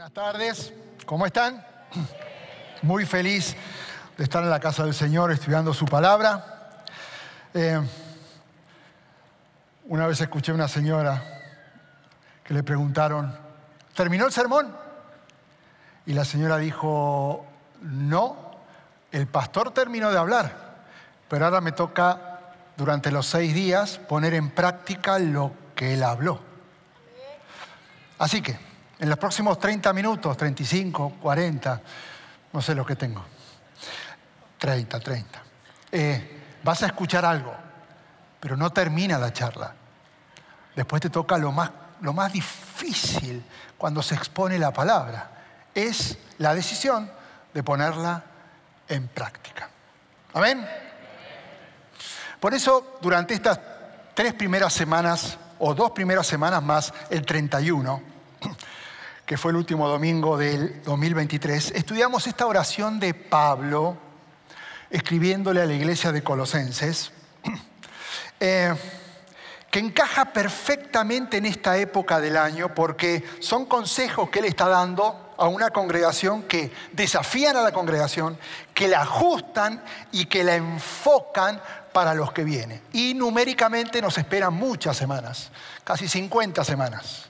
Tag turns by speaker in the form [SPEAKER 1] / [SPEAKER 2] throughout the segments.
[SPEAKER 1] Buenas tardes, ¿cómo están? Muy feliz de estar en la casa del Señor estudiando su palabra. Eh, una vez escuché a una señora que le preguntaron, ¿terminó el sermón? Y la señora dijo, no, el pastor terminó de hablar, pero ahora me toca durante los seis días poner en práctica lo que él habló. Así que, en los próximos 30 minutos, 35, 40, no sé lo que tengo, 30, 30, eh, vas a escuchar algo, pero no termina la charla. Después te toca lo más, lo más difícil cuando se expone la palabra, es la decisión de ponerla en práctica. Amén. Por eso, durante estas tres primeras semanas, o dos primeras semanas más, el 31, que fue el último domingo del 2023, estudiamos esta oración de Pablo, escribiéndole a la iglesia de Colosenses, eh, que encaja perfectamente en esta época del año porque son consejos que él está dando a una congregación que desafían a la congregación, que la ajustan y que la enfocan para los que vienen. Y numéricamente nos esperan muchas semanas, casi 50 semanas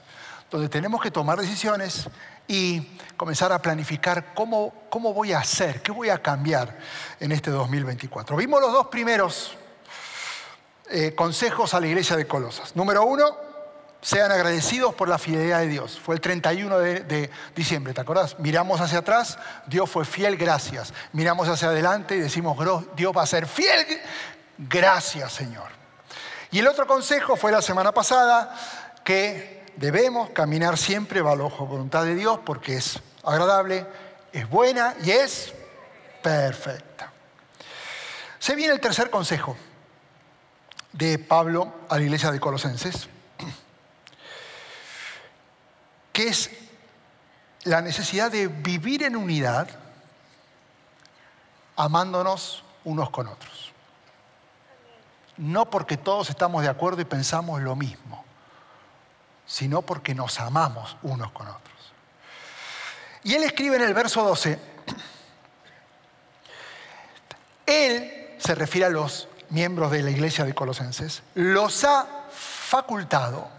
[SPEAKER 1] donde tenemos que tomar decisiones y comenzar a planificar cómo, cómo voy a hacer, qué voy a cambiar en este 2024. Vimos los dos primeros eh, consejos a la iglesia de Colosas. Número uno, sean agradecidos por la fidelidad de Dios. Fue el 31 de, de, diciembre, ¿te acordás? Miramos hacia atrás, Dios fue fiel, gracias. Miramos hacia adelante y decimos, Dios va a ser fiel, gracias Señor. Y el otro consejo fue la semana pasada, que debemos caminar siempre bajo voluntad de Dios porque es agradable, es buena y es perfecta. Se viene el tercer consejo de Pablo a la iglesia de Colosenses, que es la necesidad de vivir en unidad, amándonos unos con otros. No porque todos estamos de acuerdo y pensamos lo mismo sino porque nos amamos unos con otros. Y él escribe en el verso 12, él se refiere a los miembros de la iglesia de Colosenses, los ha facultado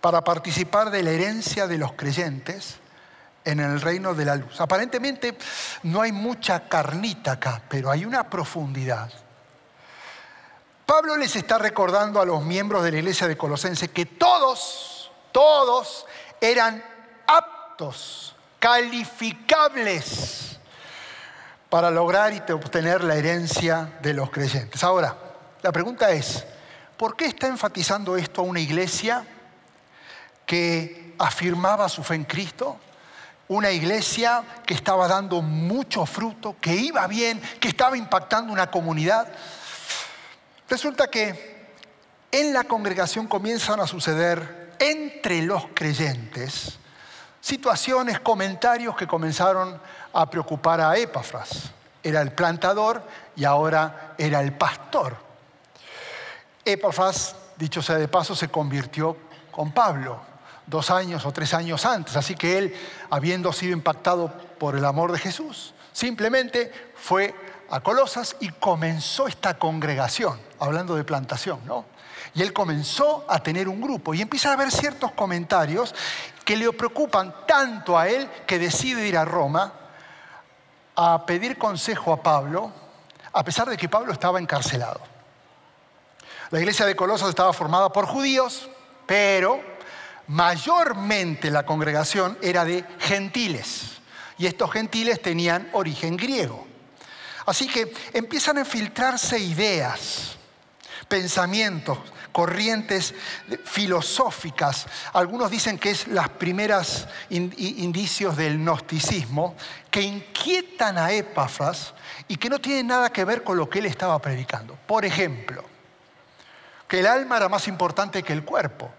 [SPEAKER 1] para participar de la herencia de los creyentes en el reino de la luz. Aparentemente no hay mucha carnita acá, pero hay una profundidad. Pablo les está recordando a los miembros de la iglesia de Colosense que todos, todos eran aptos, calificables para lograr y obtener la herencia de los creyentes. Ahora, la pregunta es, ¿por qué está enfatizando esto a una iglesia que afirmaba su fe en Cristo? Una iglesia que estaba dando mucho fruto, que iba bien, que estaba impactando una comunidad. Resulta que en la congregación comienzan a suceder entre los creyentes situaciones, comentarios que comenzaron a preocupar a Epafras. Era el plantador y ahora era el pastor. Epafras, dicho sea de paso, se convirtió con Pablo dos años o tres años antes, así que él, habiendo sido impactado por el amor de Jesús, simplemente fue a Colosas y comenzó esta congregación, hablando de plantación, ¿no? Y él comenzó a tener un grupo y empieza a haber ciertos comentarios que le preocupan tanto a él que decide ir a Roma a pedir consejo a Pablo, a pesar de que Pablo estaba encarcelado. La iglesia de Colosas estaba formada por judíos, pero mayormente la congregación era de gentiles. Y estos gentiles tenían origen griego. Así que empiezan a filtrarse ideas, pensamientos, corrientes filosóficas. Algunos dicen que es las primeras indicios del gnosticismo que inquietan a Epafras y que no tienen nada que ver con lo que él estaba predicando. Por ejemplo, que el alma era más importante que el cuerpo.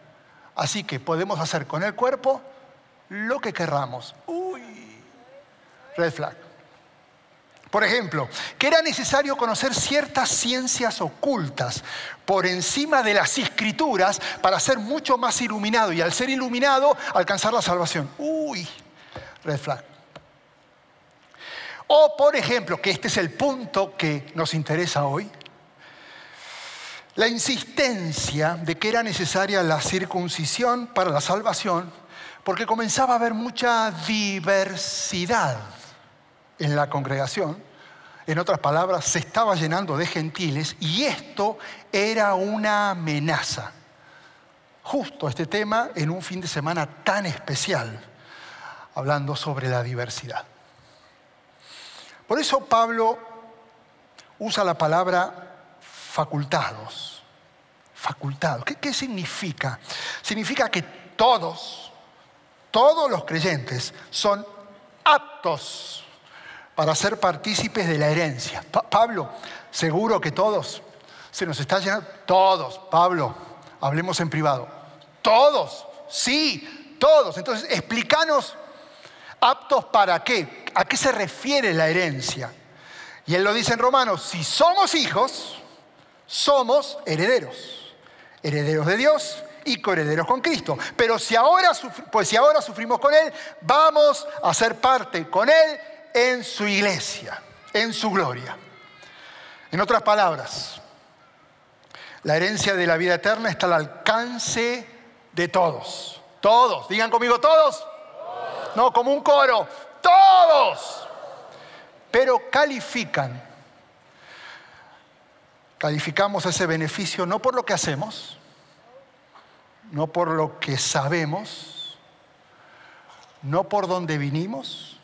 [SPEAKER 1] Así que podemos hacer con el cuerpo lo que querramos. Uy, red flag. Por ejemplo, que era necesario conocer ciertas ciencias ocultas por encima de las escrituras para ser mucho más iluminado y al ser iluminado alcanzar la salvación. Uy, red flag. O por ejemplo, que este es el punto que nos interesa hoy, la insistencia de que era necesaria la circuncisión para la salvación porque comenzaba a haber mucha diversidad en la congregación. En otras palabras, se estaba llenando de gentiles y esto era una amenaza. Justo este tema en un fin de semana tan especial, hablando sobre la diversidad. Por eso Pablo usa la palabra facultados. Facultados. ¿Qué, ¿Qué, significa? Significa que todos, todos los creyentes son aptos para ser partícipes de la herencia. Pablo, seguro que todos, se nos está llenando, todos, Pablo, hablemos en privado, todos, sí, todos. Entonces, explícanos, aptos para qué, a qué se refiere la herencia. Y él lo dice en Romanos, si somos hijos, somos herederos, herederos de Dios y coherederos con Cristo. Pero si ahora, pues si ahora sufrimos con Él, vamos a ser parte con Él en su iglesia, en su gloria. En otras palabras, la herencia de la vida eterna está al alcance de todos. Todos, digan conmigo todos. No, como un coro, todos. Pero califican. Calificamos ese beneficio no por lo que hacemos, no por lo que sabemos, no por dónde vinimos,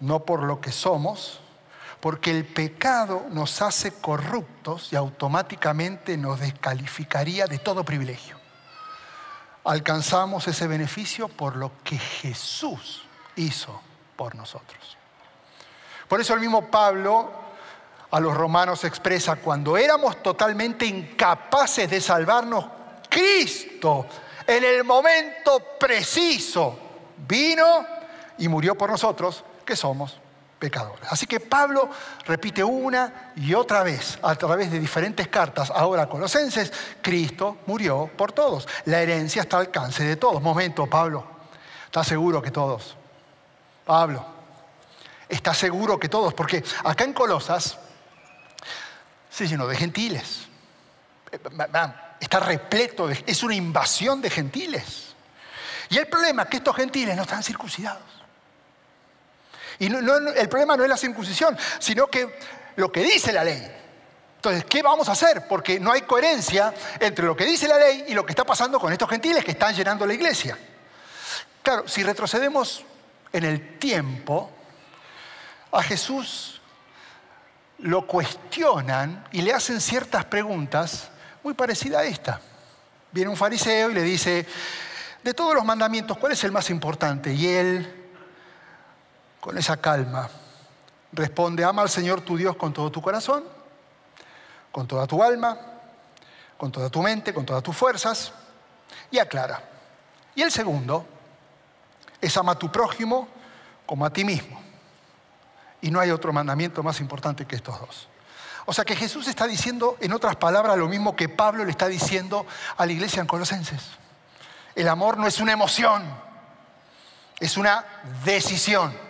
[SPEAKER 1] no por lo que somos, porque el pecado nos hace corruptos y automáticamente nos descalificaría de todo privilegio. Alcanzamos ese beneficio por lo que Jesús hizo por nosotros. Por eso el mismo Pablo a los romanos expresa, cuando éramos totalmente incapaces de salvarnos, Cristo en el momento preciso vino y murió por nosotros que somos pecadores. Así que Pablo repite una y otra vez a través de diferentes cartas, ahora Colosenses, Cristo murió por todos. La herencia está al alcance de todos. Momento, Pablo, ¿estás seguro que todos? Pablo, ¿estás seguro que todos? Porque acá en Colosas se llenó de gentiles. Está repleto, es una invasión de gentiles. Y el problema es que estos gentiles no están circuncidados. Y el problema no es la circuncisión, sino que lo que dice la ley. Entonces, ¿qué vamos a hacer? Porque no hay coherencia entre lo que dice la ley y lo que está pasando con estos gentiles que están llenando la iglesia. Claro, si retrocedemos en el tiempo, a Jesús lo cuestionan y le hacen ciertas preguntas muy parecidas a esta. Viene un fariseo y le dice, de todos los mandamientos, ¿cuál es el más importante? Y él con esa calma, responde, ama al Señor tu Dios con todo tu corazón, con toda tu alma, con toda tu mente, con todas tus fuerzas, y aclara. Y el segundo es ama a tu prójimo como a ti mismo. Y no hay otro mandamiento más importante que estos dos. O sea que Jesús está diciendo, en otras palabras, lo mismo que Pablo le está diciendo a la iglesia en Colosenses. El amor no es una emoción, es una decisión.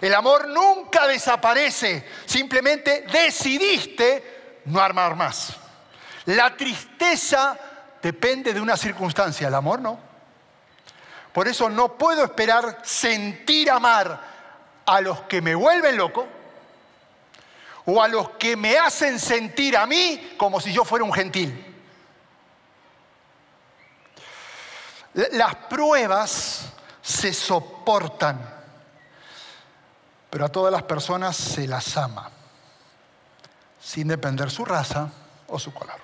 [SPEAKER 1] El amor nunca desaparece, simplemente decidiste no armar más. La tristeza depende de una circunstancia, el amor no. Por eso no puedo esperar sentir amar a los que me vuelven loco o a los que me hacen sentir a mí como si yo fuera un gentil. Las pruebas se soportan pero a todas las personas se las ama, sin depender su raza o su color.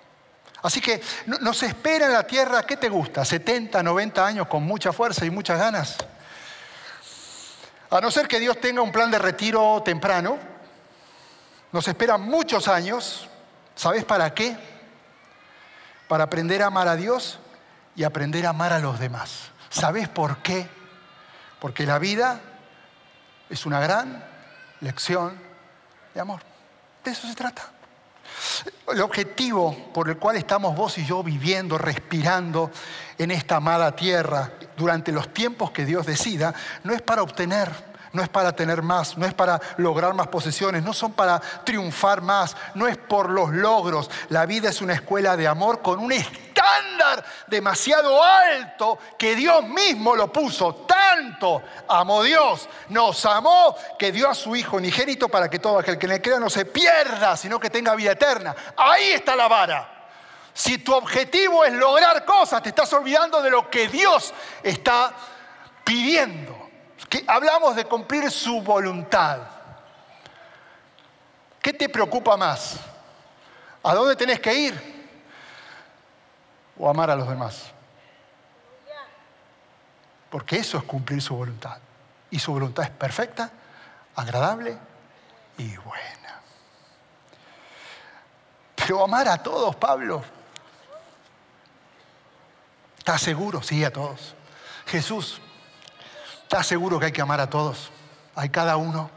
[SPEAKER 1] Así que nos espera en la tierra, ¿qué te gusta? 70, 90 años con mucha fuerza y muchas ganas. A no ser que Dios tenga un plan de retiro temprano, nos esperan muchos años. ¿Sabes para qué? Para aprender a amar a Dios y aprender a amar a los demás. ¿Sabes por qué? Porque la vida es una gran lección de amor. De eso se trata. El objetivo por el cual estamos vos y yo viviendo, respirando en esta amada tierra durante los tiempos que Dios decida, no es para obtener no es para tener más, no es para lograr más posesiones, no son para triunfar más, no es por los logros. La vida es una escuela de amor con un estándar demasiado alto que Dios mismo lo puso. Tanto amó Dios, nos amó que dio a su Hijo unigénito para que todo aquel que le crea no se pierda, sino que tenga vida eterna. Ahí está la vara. Si tu objetivo es lograr cosas, te estás olvidando de lo que Dios está pidiendo que hablamos de cumplir su voluntad. ¿Qué te preocupa más? ¿A dónde tenés que ir? ¿O amar a los demás? Porque eso es cumplir su voluntad. Y su voluntad es perfecta, agradable y buena. Pero amar a todos, Pablo. ¿Estás seguro? Sí, a todos. Jesús ¿Estás seguro que hay que amar a todos? Hay cada uno.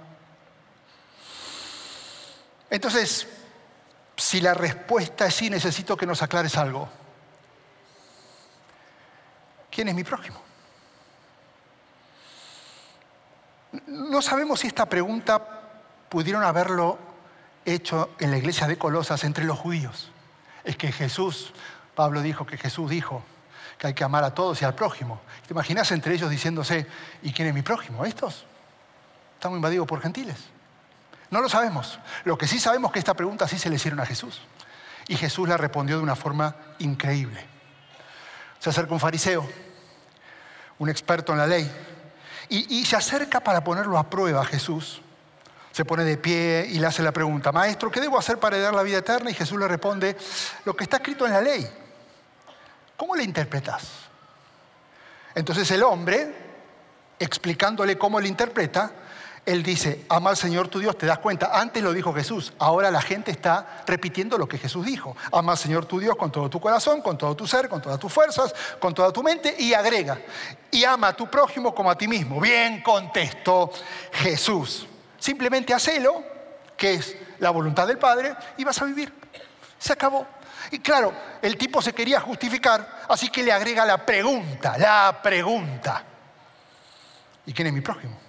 [SPEAKER 1] Entonces, si la respuesta es sí, necesito que nos aclares algo. ¿Quién es mi prójimo? No sabemos si esta pregunta pudieron haberlo hecho en la iglesia de Colosas entre los judíos. Es que Jesús, Pablo dijo que Jesús dijo, que hay que amar a todos y al prójimo. ¿Te imaginas entre ellos diciéndose, ¿y quién es mi prójimo? ¿Estos? Estamos invadidos por gentiles. No lo sabemos. Lo que sí sabemos es que esta pregunta sí se le hicieron a Jesús. Y Jesús la respondió de una forma increíble. Se acerca un fariseo, un experto en la ley, y, se acerca para ponerlo a prueba a Jesús. Se pone de pie y le hace la pregunta, Maestro, ¿qué debo hacer para heredar la vida eterna? Y Jesús le responde, lo que está escrito en la ley. ¿Cómo le interpretas? Entonces el hombre, explicándole cómo le interpreta, él dice, ama al Señor tu Dios, te das cuenta, antes lo dijo Jesús, ahora la gente está repitiendo lo que Jesús dijo, ama al Señor tu Dios con todo tu corazón, con todo tu ser, con todas tus fuerzas, con toda tu mente y agrega, y ama a tu prójimo como a ti mismo. Bien contestó Jesús, simplemente hacelo, que es la voluntad del Padre, y vas a vivir. Se acabó. Y claro, el tipo se quería justificar, así que le agrega la pregunta, la pregunta. ¿Y quién es mi prójimo?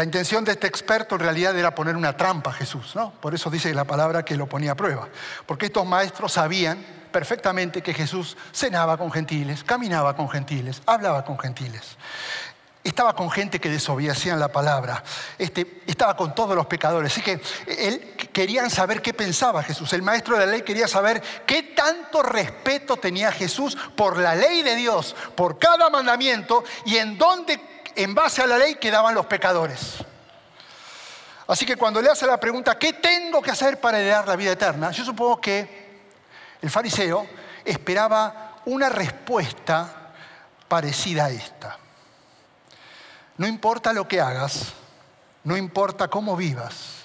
[SPEAKER 1] La intención de este experto en realidad era poner una trampa a Jesús, ¿no? Por eso dice la palabra que lo ponía a prueba. Porque estos maestros sabían perfectamente que Jesús cenaba con gentiles, caminaba con gentiles, hablaba con gentiles. Estaba con gente que desobedecían la palabra. Este, estaba con todos los pecadores. Así que él querían saber qué pensaba Jesús. El maestro de la ley quería saber qué tanto respeto tenía Jesús por la ley de Dios, por cada mandamiento y en dónde, en base a la ley, quedaban los pecadores. Así que cuando le hace la pregunta, ¿qué tengo que hacer para heredar la vida eterna? Yo supongo que el fariseo esperaba una respuesta parecida a esta. No importa lo que hagas, no importa cómo vivas,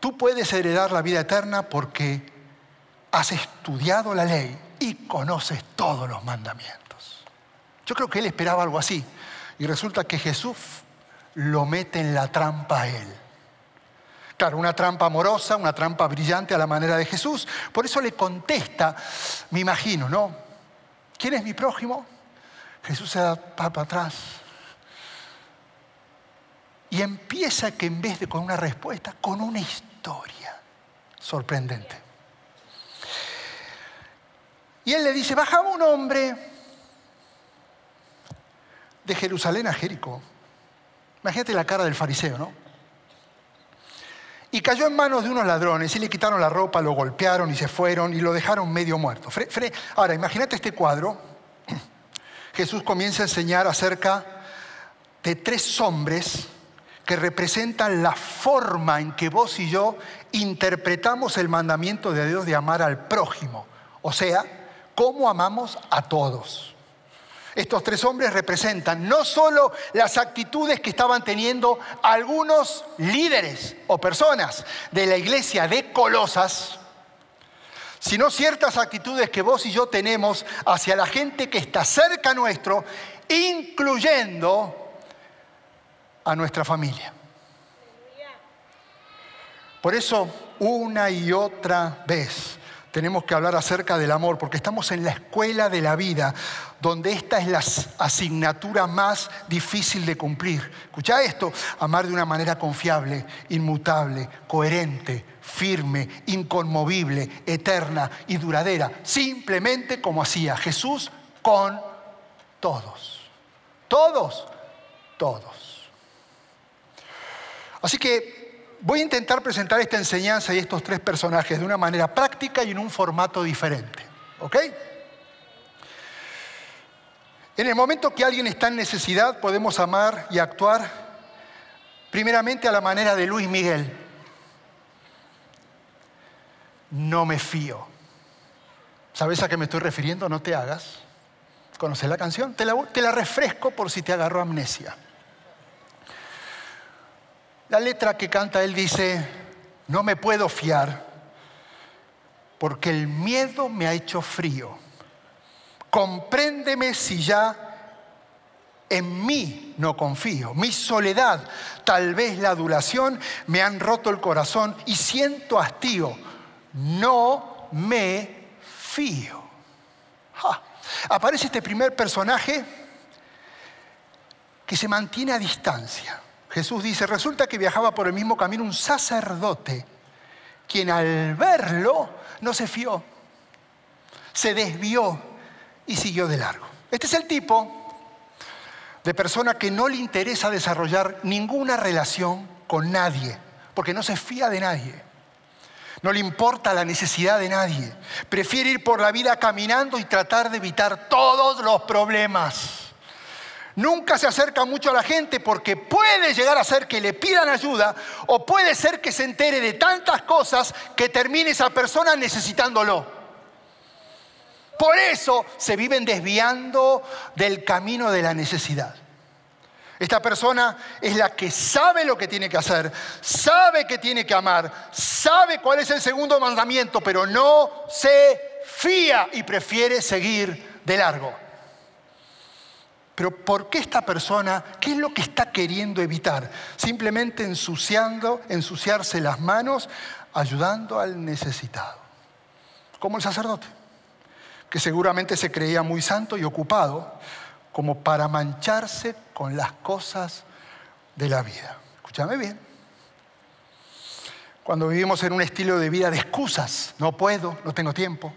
[SPEAKER 1] tú puedes heredar la vida eterna porque has estudiado la ley y conoces todos los mandamientos. Yo creo que él esperaba algo así y resulta que Jesús lo mete en la trampa a él. Claro, una trampa amorosa, una trampa brillante a la manera de Jesús. Por eso le contesta, me imagino, ¿no? ¿Quién es mi prójimo? Jesús se da para atrás. Y empieza que en vez de con una respuesta, con una historia sorprendente. Y él le dice, bajaba un hombre de Jerusalén a Jericó. Imagínate la cara del fariseo, ¿no? Y cayó en manos de unos ladrones y le quitaron la ropa, lo golpearon y se fueron y lo dejaron medio muerto. Ahora, imagínate este cuadro Jesús comienza a enseñar acerca de tres hombres que representan la forma en que vos y yo interpretamos el mandamiento de Dios de amar al prójimo. O sea, cómo amamos a todos. Estos tres hombres representan no solo las actitudes que estaban teniendo algunos líderes o personas de la iglesia de Colosas, sino ciertas actitudes que vos y yo tenemos hacia la gente que está cerca nuestro, incluyendo a nuestra familia. Por eso, una y otra vez, tenemos que hablar acerca del amor, porque estamos en la escuela de la vida, donde esta es la asignatura más difícil de cumplir. Escucha esto, amar de una manera confiable, inmutable, coherente, firme, inconmovible, eterna y duradera, simplemente como hacía Jesús con todos. Todos, todos. Así que voy a intentar presentar esta enseñanza y estos tres personajes de una manera práctica y en un formato diferente. ¿Ok? En el momento que alguien está en necesidad, podemos amar y actuar primeramente a la manera de Luis Miguel. No me fío. ¿Sabes a qué me estoy refiriendo? No te hagas. ¿Conoces la canción? Te la, te la refresco por si te agarró amnesia. La letra que canta él dice, no me puedo fiar porque el miedo me ha hecho frío. Compréndeme si ya en mí no confío. Mi soledad, tal vez la adulación, me han roto el corazón y siento hastío. No me fío. Aparece este primer personaje que se mantiene a distancia. Jesús dice, resulta que viajaba por el mismo camino un sacerdote, quien al verlo no se fió, se desvió y siguió de largo. Este es el tipo de persona que no le interesa desarrollar ninguna relación con nadie, porque no se fía de nadie. No le importa la necesidad de nadie. Prefiere ir por la vida caminando y tratar de evitar todos los problemas. Nunca se acerca mucho a la gente porque puede llegar a ser que le pidan ayuda o puede ser que se entere de tantas cosas que termine esa persona necesitándolo. Por eso se viven desviando del camino de la necesidad. Esta persona es la que sabe lo que tiene que hacer, sabe que tiene que amar, sabe cuál es el segundo mandamiento, pero no se fía y prefiere seguir de largo. Pero ¿por qué esta persona, qué es lo que está queriendo evitar? Simplemente ensuciando, ensuciarse las manos, ayudando al necesitado. Como el sacerdote, que seguramente se creía muy santo y ocupado, como para mancharse con las cosas de la vida. Escúchame bien. Cuando vivimos en un estilo de vida de excusas, no puedo, no tengo tiempo,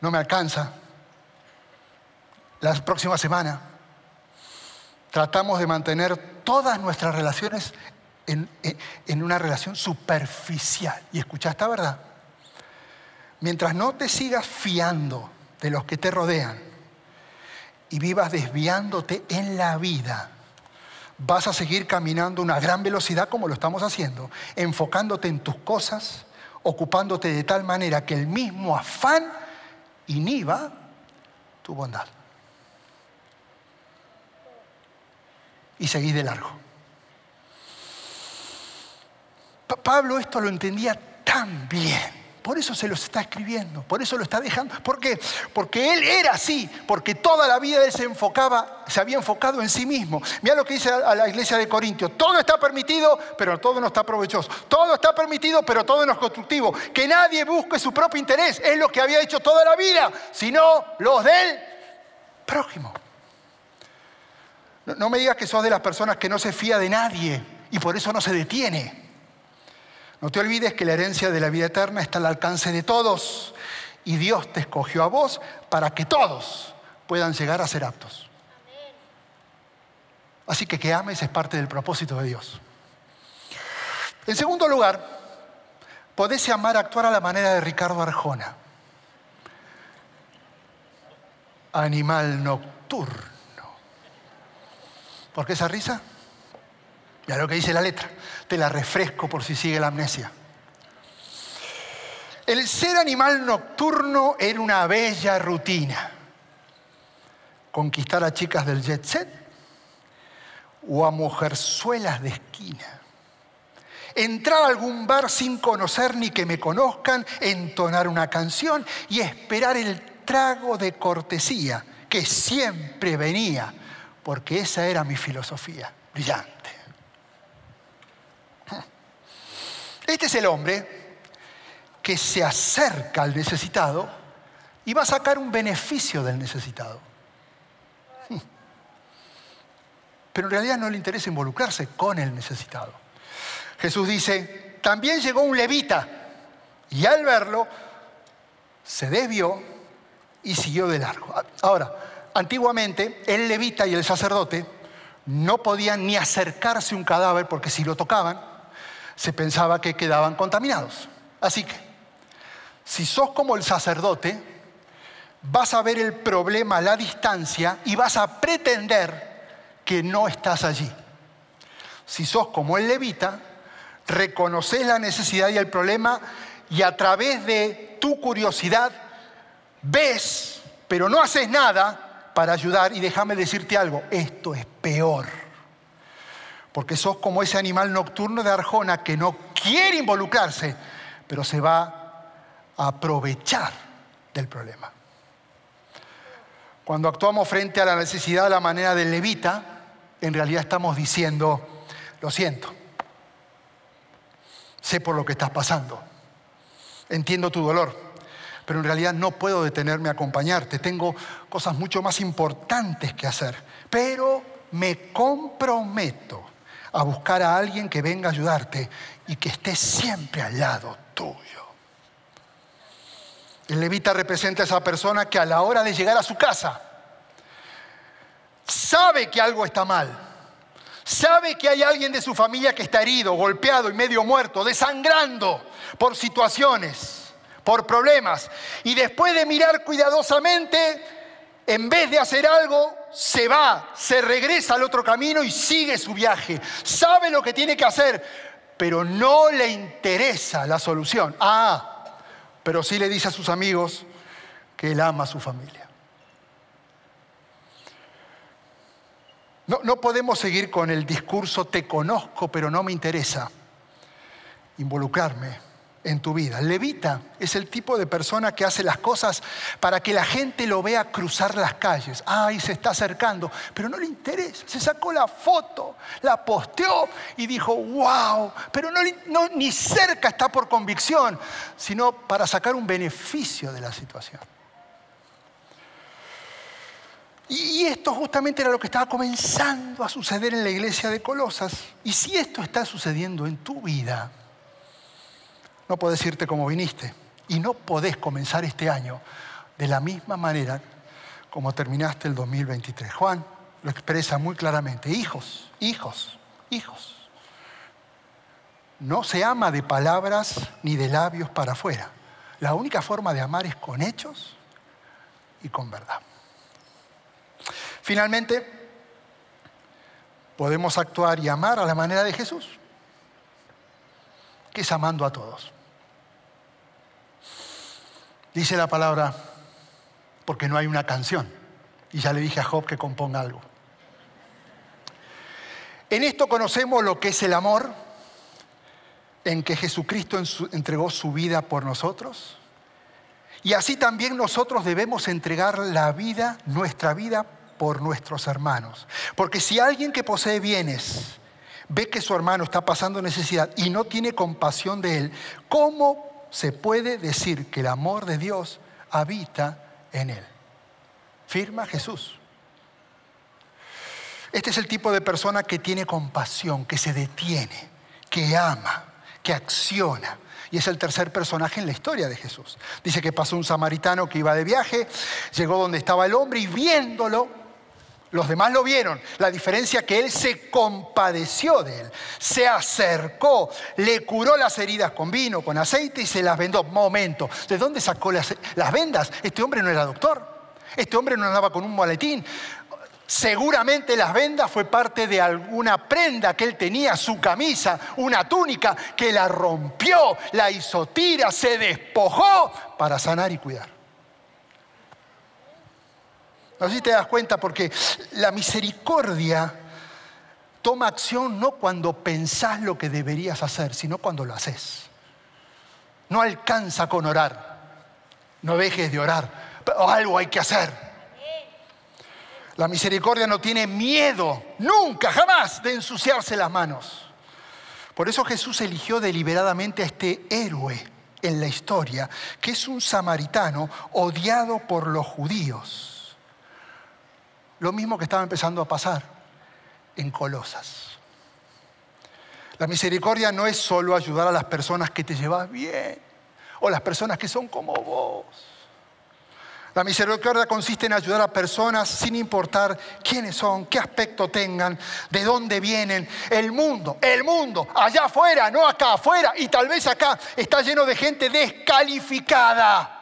[SPEAKER 1] no me alcanza, la próxima semana, tratamos de mantener todas nuestras relaciones en, una relación superficial. Y escucha esta verdad. Mientras no te sigas fiando de los que te rodean y vivas desviándote en la vida, vas a seguir caminando a una gran velocidad como lo estamos haciendo, enfocándote en tus cosas, ocupándote de tal manera que el mismo afán inhiba tu bondad. Y seguís de largo. Pablo esto lo entendía tan bien. Por eso se lo está escribiendo, por eso lo está dejando. ¿Por qué? Porque él era así, porque toda la vida él se enfocaba, se había enfocado en sí mismo. Mira lo que dice a la iglesia de Corintios. Todo está permitido, pero todo no está provechoso. Todo está permitido, pero todo no es constructivo. Que nadie busque su propio interés, es lo que había hecho toda la vida, sino los del prójimo. No, me digas que sos de las personas que no se fía de nadie y por eso no se detiene. No te olvides que la herencia de la vida eterna está al alcance de todos y Dios te escogió a vos para que todos puedan llegar a ser aptos. Así que que ames es parte del propósito de Dios. En segundo lugar, podés amar actuar a la manera de Ricardo Arjona. Animal nocturno. ¿Por qué esa risa? Ya lo que dice la letra. Te la refresco por si sigue la amnesia. El ser animal nocturno era una bella rutina. Conquistar a chicas del jet set o a mujerzuelas de esquina. Entrar a algún bar sin conocer ni que me conozcan, entonar una canción y esperar el trago de cortesía que siempre venía porque esa era mi filosofía, brillante. Este es el hombre que se acerca al necesitado y va a sacar un beneficio del necesitado. Pero en realidad no le interesa involucrarse con el necesitado. Jesús dice, también llegó un levita y al verlo se desvió y siguió de largo. Ahora, antiguamente el levita y el sacerdote no podían ni acercarse a un cadáver porque si lo tocaban se pensaba que quedaban contaminados. Así que, si sos como el sacerdote, vas a ver el problema a la distancia y vas a pretender que no estás allí. Si sos como el levita, reconoces la necesidad y el problema y a través de tu curiosidad ves, pero no haces nada para ayudar. Y déjame decirte algo, esto es peor. Porque sos como ese animal nocturno de Arjona que no quiere involucrarse, pero se va a aprovechar del problema. Cuando actuamos frente a la necesidad de la manera del levita, en realidad estamos diciendo, lo siento, sé por lo que estás pasando, entiendo tu dolor, pero en realidad no puedo detenerme a acompañarte, tengo cosas mucho más importantes que hacer, pero me comprometo a buscar a alguien que venga a ayudarte y que esté siempre al lado tuyo. El levita representa a esa persona que a la hora de llegar a su casa sabe que algo está mal, sabe que hay alguien de su familia que está herido, golpeado y medio muerto, desangrando por situaciones, por problemas, y después de mirar cuidadosamente, en vez de hacer algo, se va, se regresa al otro camino y sigue su viaje. Sabe lo que tiene que hacer, pero no le interesa la solución. Ah, pero sí le dice a sus amigos que él ama a su familia. No, no podemos seguir con el discurso te conozco, pero no me interesa involucrarme en tu vida. Levita es el tipo de persona que hace las cosas para que la gente lo vea cruzar las calles. Ay, se está acercando, pero no le interesa. Se sacó la foto, la posteó y dijo, wow, pero no, ni cerca está por convicción, sino para sacar un beneficio de la situación. Y esto justamente era lo que estaba comenzando a suceder en la iglesia de Colosas. Y si esto está sucediendo en tu vida, no puedes irte como viniste. Y no podés comenzar este año de la misma manera como terminaste el 2023. Juan lo expresa muy claramente. Hijos, hijos, hijos. No se ama de palabras ni de labios para afuera. La única forma de amar es con hechos y con verdad. Finalmente, podemos actuar y amar a la manera de Jesús, que es amando a todos. Dice la palabra, porque no hay una canción. Y ya le dije a Job que componga algo. En esto conocemos lo que es el amor, en que Jesucristo entregó su vida por nosotros. Y así también nosotros debemos entregar la vida, nuestra vida, por nuestros hermanos. Porque si alguien que posee bienes ve que su hermano está pasando necesidad y no tiene compasión de él, ¿cómo se puede decir que el amor de Dios habita en él? Firma Jesús. Este es el tipo de persona que tiene compasión, que se detiene, que ama, que acciona. Y es el tercer personaje en la historia de Jesús. Dice que pasó un samaritano que iba de viaje, llegó donde estaba el hombre y viéndolo, los demás lo vieron. La diferencia que él se compadeció de él, se acercó, le curó las heridas con vino, con aceite y se las vendó. Momento, ¿de dónde sacó las, las vendas? Este hombre no era doctor. Este hombre no andaba con un maletín. Seguramente las vendas fue parte de alguna prenda que él tenía, su camisa, una túnica, que la rompió, la hizo tira, se despojó para sanar y cuidar. No sé si te das cuenta porque la misericordia toma acción no cuando pensás lo que deberías hacer, sino cuando lo haces. No alcanza con orar. No dejes de orar. Pero algo hay que hacer. La misericordia no tiene miedo, nunca, jamás, de ensuciarse las manos. Por eso Jesús eligió deliberadamente a este héroe en la historia, que es un samaritano odiado por los judíos. Lo mismo que estaba empezando a pasar en Colosas. La misericordia no es solo ayudar a las personas que te llevas bien o las personas que son como vos. La misericordia consiste en ayudar a personas sin importar quiénes son, qué aspecto tengan, de dónde vienen. El mundo, el mundo, allá afuera, no acá afuera, y tal vez acá está lleno de gente descalificada.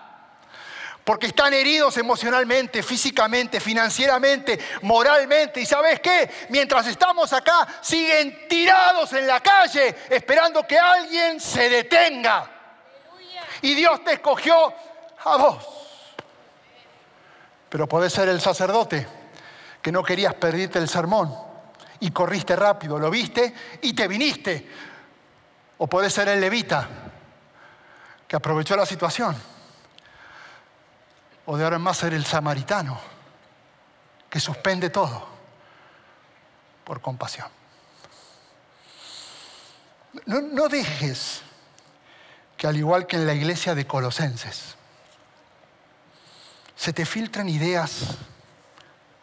[SPEAKER 1] Porque están heridos emocionalmente, físicamente, financieramente, moralmente. ¿Y sabes qué? Mientras estamos acá, siguen tirados en la calle esperando que alguien se detenga. Y Dios te escogió a vos. Pero podés ser el sacerdote que no querías perderte el sermón y corriste rápido, lo viste y te viniste. O podés ser el levita que aprovechó la situación. O de ahora en más ser el samaritano que suspende todo por compasión. No, dejes que al igual que en la iglesia de Colosenses, se te filtran ideas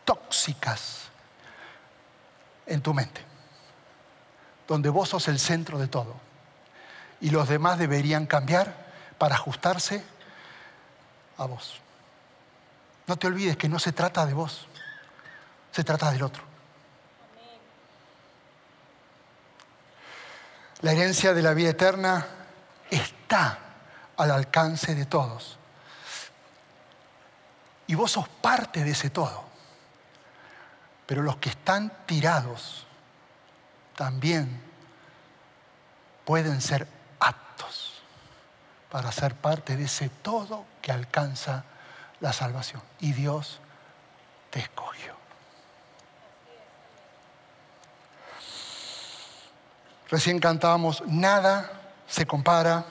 [SPEAKER 1] tóxicas en tu mente, donde vos sos el centro de todo y los demás deberían cambiar para ajustarse a vos. No te olvides que no se trata de vos, se trata del otro. La herencia de la vida eterna está al alcance de todos y vos sos parte de ese todo. Pero los que están tirados también pueden ser aptos para ser parte de ese todo que alcanza la salvación. Y Dios te escogió. Recién cantábamos, nada se compara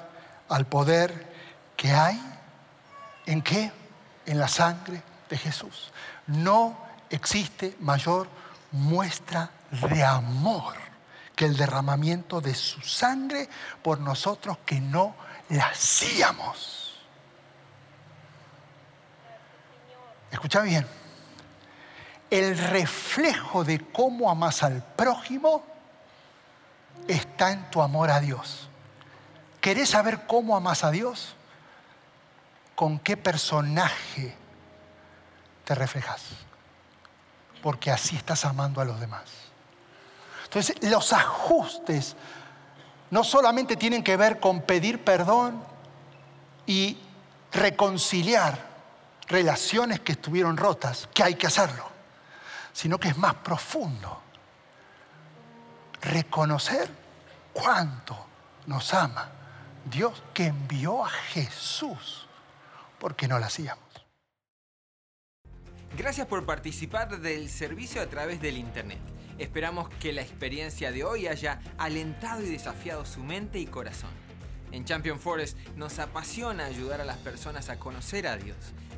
[SPEAKER 1] al poder que hay en qué? en la sangre de Jesús. No existe mayor muestra de amor que el derramamiento de su sangre por nosotros que no la hacíamos. Escucha bien. El reflejo de cómo amas al prójimo está en tu amor a Dios. ¿Querés saber cómo amas a Dios? con qué personaje te reflejas. Porque así estás amando a los demás. Entonces, los ajustes no solamente tienen que ver con pedir perdón y reconciliar relaciones que estuvieron rotas, que hay que hacerlo, sino que es más profundo. Reconocer cuánto nos ama Dios que envió a Jesús porque no la hacíamos.
[SPEAKER 2] Gracias por participar del servicio a través del Internet. Esperamos que la experiencia de hoy haya alentado y desafiado su mente y corazón. En Champion Forest nos apasiona ayudar a las personas a conocer a Dios,